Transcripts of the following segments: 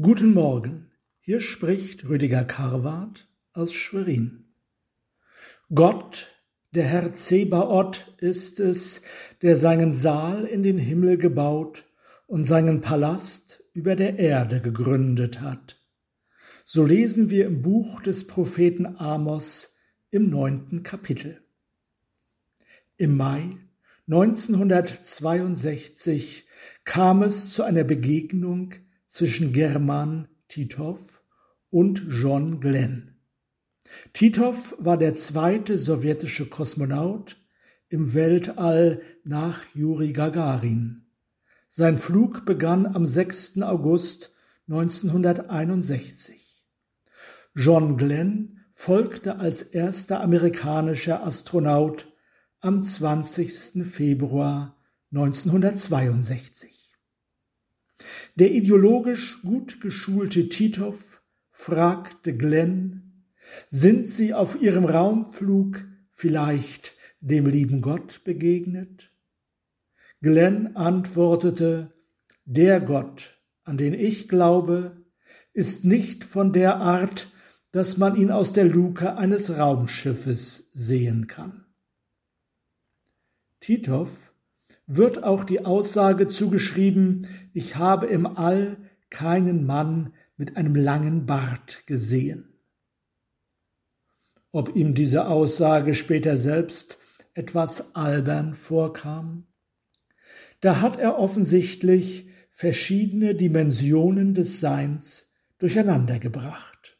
Guten Morgen, hier spricht Rüdiger Karwart aus Schwerin. Gott, der Herr Zebaoth, ist es, der seinen Saal in den Himmel gebaut und seinen Palast über der Erde gegründet hat. So lesen wir im Buch des Propheten Amos im neunten Kapitel. Im Mai 1962 kam es zu einer Begegnung zwischen German Titov und John Glenn. Titov war der zweite sowjetische Kosmonaut im Weltall nach Juri Gagarin. Sein Flug begann am 6. August 1961. John Glenn folgte als erster amerikanischer Astronaut am 20. Februar 1962. Der ideologisch gut geschulte Titov fragte Glenn, sind Sie auf Ihrem Raumflug vielleicht dem lieben Gott begegnet? Glenn antwortete, der Gott, an den ich glaube, ist nicht von der Art, dass man ihn aus der Luke eines Raumschiffes sehen kann. Titov wird auch die Aussage zugeschrieben, ich habe im All keinen Mann mit einem langen Bart gesehen. Ob ihm diese Aussage später selbst etwas albern vorkam? Da hat er offensichtlich verschiedene Dimensionen des Seins durcheinandergebracht.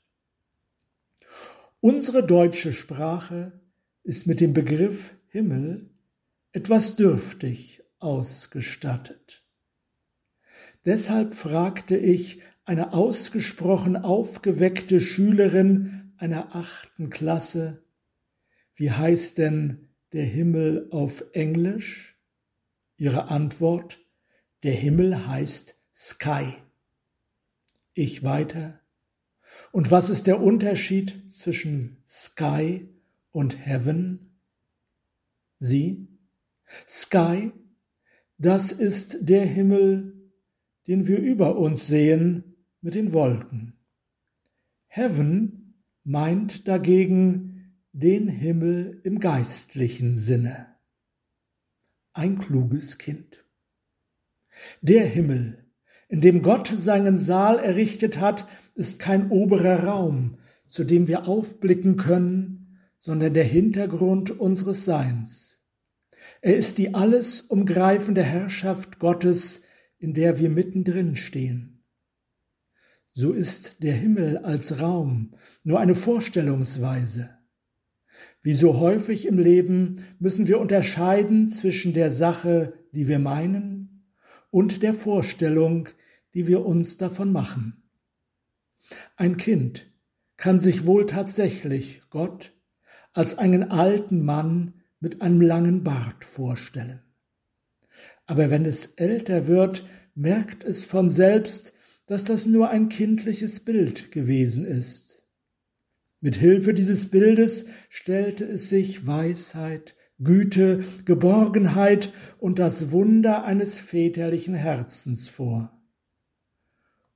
Unsere deutsche Sprache ist mit dem Begriff Himmel etwas dürftig ausgestattet. Deshalb fragte ich eine ausgesprochen aufgeweckte Schülerin einer achten Klasse, wie heißt denn der Himmel auf Englisch? Ihre Antwort, der Himmel heißt Sky. Ich weiter. Und was ist der Unterschied zwischen Sky und Heaven? Sie, Sky, das ist der Himmel, den wir über uns sehen mit den Wolken. Heaven meint dagegen den Himmel im geistlichen Sinne. Ein kluges Kind. Der Himmel, in dem Gott seinen Saal errichtet hat, ist kein oberer Raum, zu dem wir aufblicken können, sondern der Hintergrund unseres Seins. Er ist die alles umgreifende Herrschaft Gottes, in der wir mittendrin stehen. So ist der Himmel als Raum nur eine Vorstellungsweise. Wie so häufig im Leben müssen wir unterscheiden zwischen der Sache, die wir meinen, und der Vorstellung, die wir uns davon machen. Ein Kind kann sich wohl tatsächlich Gott als einen alten Mann mit einem langen Bart vorstellen. Aber wenn es älter wird, merkt es von selbst, dass das nur ein kindliches Bild gewesen ist. Mit Hilfe dieses Bildes stellte es sich Weisheit, Güte, Geborgenheit und das Wunder eines väterlichen Herzens vor.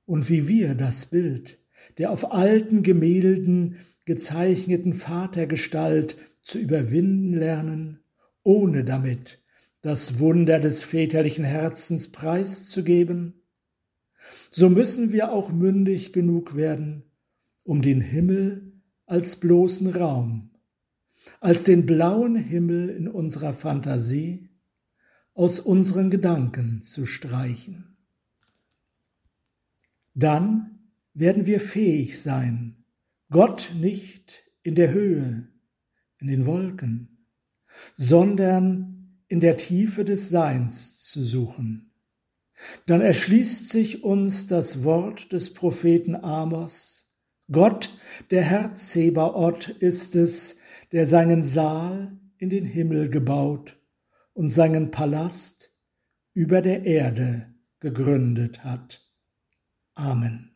Und wie wir das Bild der auf alten Gemälden gezeichneten Vatergestalt zu überwinden lernen, ohne damit das Wunder des väterlichen Herzens preiszugeben, so müssen wir auch mündig genug werden, um den Himmel als bloßen Raum, als den blauen Himmel in unserer Fantasie aus unseren Gedanken zu streichen. Dann werden wir fähig sein, Gott nicht in der Höhe, in den Wolken, sondern in der Tiefe des Seins zu suchen. Dann erschließt sich uns das Wort des Propheten Amos. Gott, der Herr Zebaoth, ist es, der seinen Saal in den Himmel gebaut und seinen Palast über der Erde gegründet hat. Amen.